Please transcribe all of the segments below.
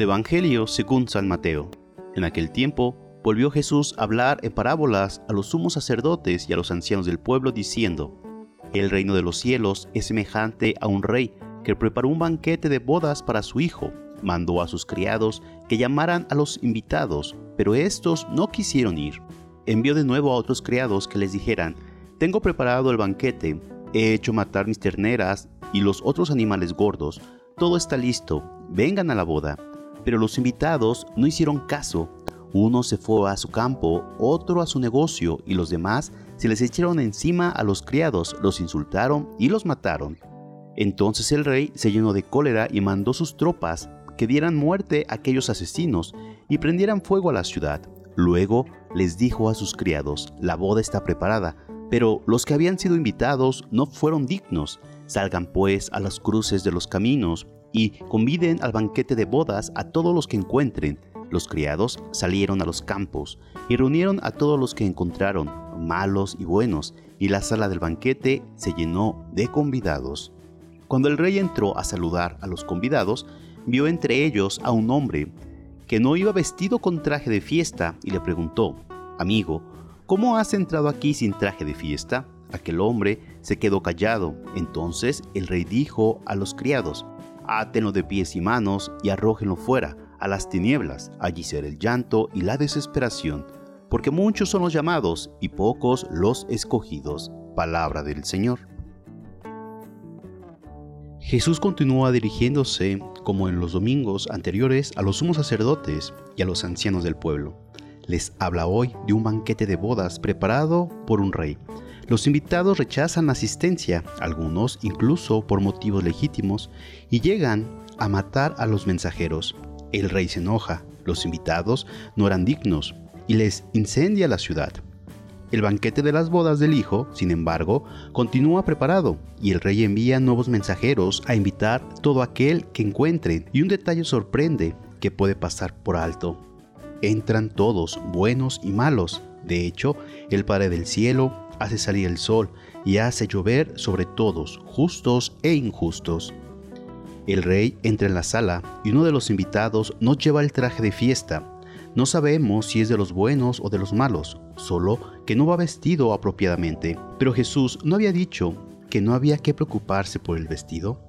Evangelio según San Mateo. En aquel tiempo volvió Jesús a hablar en parábolas a los sumos sacerdotes y a los ancianos del pueblo, diciendo, El reino de los cielos es semejante a un rey que preparó un banquete de bodas para su hijo. Mandó a sus criados que llamaran a los invitados, pero estos no quisieron ir. Envió de nuevo a otros criados que les dijeran, Tengo preparado el banquete, he hecho matar mis terneras y los otros animales gordos, todo está listo, vengan a la boda. Pero los invitados no hicieron caso. Uno se fue a su campo, otro a su negocio, y los demás se les echaron encima a los criados, los insultaron y los mataron. Entonces el rey se llenó de cólera y mandó sus tropas que dieran muerte a aquellos asesinos y prendieran fuego a la ciudad. Luego les dijo a sus criados, la boda está preparada, pero los que habían sido invitados no fueron dignos. Salgan pues a las cruces de los caminos y conviden al banquete de bodas a todos los que encuentren. Los criados salieron a los campos y reunieron a todos los que encontraron, malos y buenos, y la sala del banquete se llenó de convidados. Cuando el rey entró a saludar a los convidados, vio entre ellos a un hombre que no iba vestido con traje de fiesta y le preguntó, Amigo, ¿cómo has entrado aquí sin traje de fiesta? Aquel hombre se quedó callado. Entonces el rey dijo a los criados, átenlo de pies y manos y arrójenlo fuera, a las tinieblas, allí será el llanto y la desesperación, porque muchos son los llamados y pocos los escogidos. Palabra del Señor. Jesús continúa dirigiéndose, como en los domingos anteriores, a los sumos sacerdotes y a los ancianos del pueblo. Les habla hoy de un banquete de bodas preparado por un rey, los invitados rechazan la asistencia, algunos incluso por motivos legítimos, y llegan a matar a los mensajeros. El rey se enoja, los invitados no eran dignos, y les incendia la ciudad. El banquete de las bodas del hijo, sin embargo, continúa preparado, y el rey envía nuevos mensajeros a invitar todo aquel que encuentren, y un detalle sorprende que puede pasar por alto. Entran todos, buenos y malos. De hecho, el Padre del Cielo hace salir el sol y hace llover sobre todos, justos e injustos. El rey entra en la sala y uno de los invitados no lleva el traje de fiesta. No sabemos si es de los buenos o de los malos, solo que no va vestido apropiadamente. Pero Jesús no había dicho que no había que preocuparse por el vestido.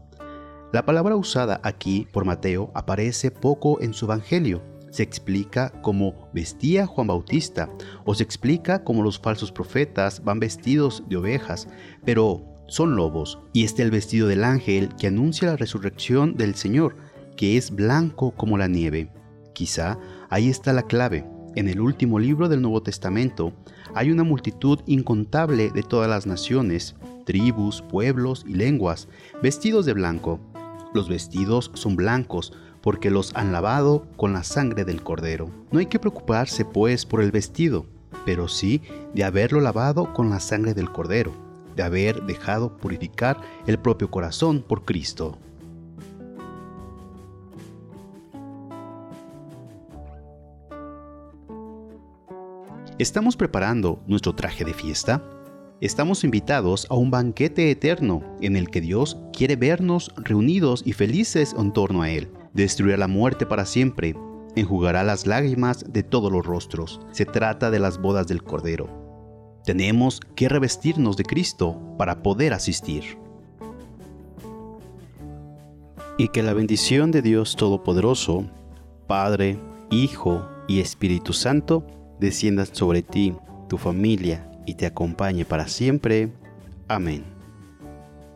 La palabra usada aquí por Mateo aparece poco en su evangelio se explica como vestía Juan Bautista o se explica como los falsos profetas van vestidos de ovejas, pero son lobos. Y este el vestido del ángel que anuncia la resurrección del Señor, que es blanco como la nieve. Quizá ahí está la clave. En el último libro del Nuevo Testamento hay una multitud incontable de todas las naciones, tribus, pueblos y lenguas, vestidos de blanco. Los vestidos son blancos porque los han lavado con la sangre del cordero. No hay que preocuparse pues por el vestido, pero sí de haberlo lavado con la sangre del cordero, de haber dejado purificar el propio corazón por Cristo. ¿Estamos preparando nuestro traje de fiesta? Estamos invitados a un banquete eterno en el que Dios quiere vernos reunidos y felices en torno a Él destruirá la muerte para siempre, enjugará las lágrimas de todos los rostros. Se trata de las bodas del Cordero. Tenemos que revestirnos de Cristo para poder asistir. Y que la bendición de Dios Todopoderoso, Padre, Hijo y Espíritu Santo, descienda sobre ti, tu familia y te acompañe para siempre. Amén.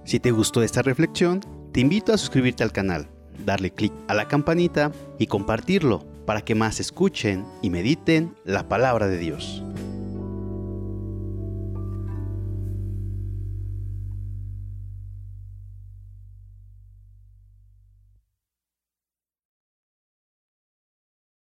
Si te gustó esta reflexión, te invito a suscribirte al canal darle clic a la campanita y compartirlo para que más escuchen y mediten la palabra de Dios.